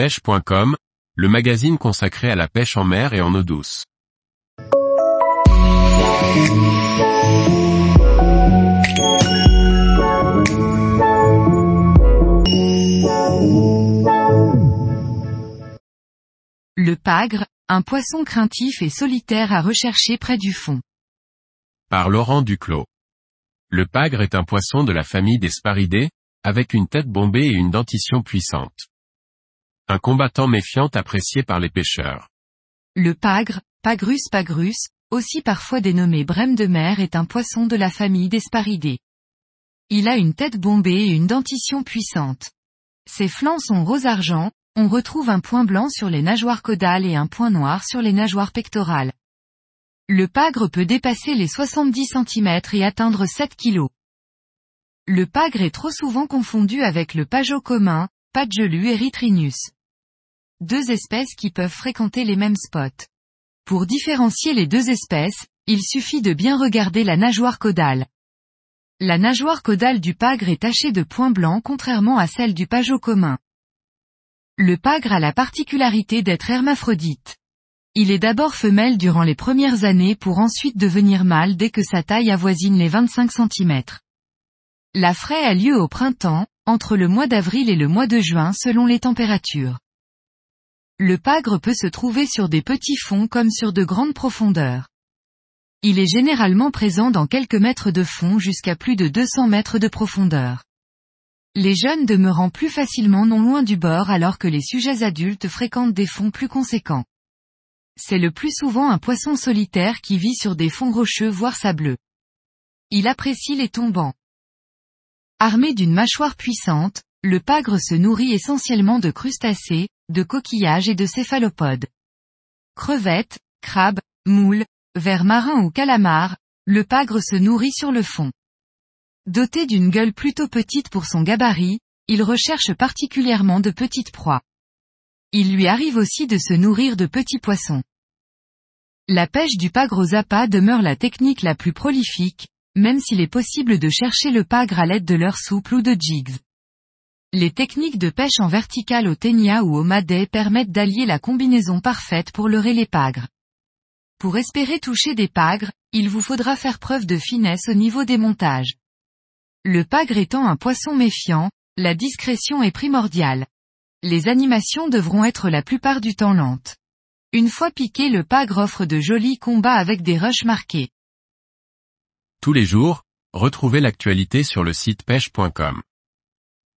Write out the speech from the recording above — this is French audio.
pêche.com, le magazine consacré à la pêche en mer et en eau douce. Le pagre, un poisson craintif et solitaire à rechercher près du fond. Par Laurent Duclos. Le pagre est un poisson de la famille des sparidés, avec une tête bombée et une dentition puissante. Un combattant méfiant apprécié par les pêcheurs. Le pagre, Pagrus pagrus, aussi parfois dénommé brème de mer est un poisson de la famille des sparidés. Il a une tête bombée et une dentition puissante. Ses flancs sont rose-argent, on retrouve un point blanc sur les nageoires caudales et un point noir sur les nageoires pectorales. Le pagre peut dépasser les 70 cm et atteindre 7 kg. Le pagre est trop souvent confondu avec le pageot commun, Pagelu erythrinus. Deux espèces qui peuvent fréquenter les mêmes spots. Pour différencier les deux espèces, il suffit de bien regarder la nageoire caudale. La nageoire caudale du pagre est tachée de points blancs contrairement à celle du pageot commun. Le pagre a la particularité d'être hermaphrodite. Il est d'abord femelle durant les premières années pour ensuite devenir mâle dès que sa taille avoisine les 25 cm. La fraie a lieu au printemps, entre le mois d'avril et le mois de juin selon les températures. Le pagre peut se trouver sur des petits fonds comme sur de grandes profondeurs. Il est généralement présent dans quelques mètres de fond jusqu'à plus de 200 mètres de profondeur. Les jeunes demeurant plus facilement non loin du bord alors que les sujets adultes fréquentent des fonds plus conséquents. C'est le plus souvent un poisson solitaire qui vit sur des fonds rocheux voire sableux. Il apprécie les tombants. Armé d'une mâchoire puissante, le pagre se nourrit essentiellement de crustacés, de coquillages et de céphalopodes. Crevettes, crabes, moules, vers marins ou calamars, le pagre se nourrit sur le fond. Doté d'une gueule plutôt petite pour son gabarit, il recherche particulièrement de petites proies. Il lui arrive aussi de se nourrir de petits poissons. La pêche du pagre aux appâts demeure la technique la plus prolifique, même s'il est possible de chercher le pagre à l'aide de leur souple ou de jigs. Les techniques de pêche en verticale au ténia ou au madé permettent d'allier la combinaison parfaite pour leurrer les pagres. Pour espérer toucher des pagres, il vous faudra faire preuve de finesse au niveau des montages. Le pagre étant un poisson méfiant, la discrétion est primordiale. Les animations devront être la plupart du temps lentes. Une fois piqué le pagre offre de jolis combats avec des rushs marqués. Tous les jours, retrouvez l'actualité sur le site pêche.com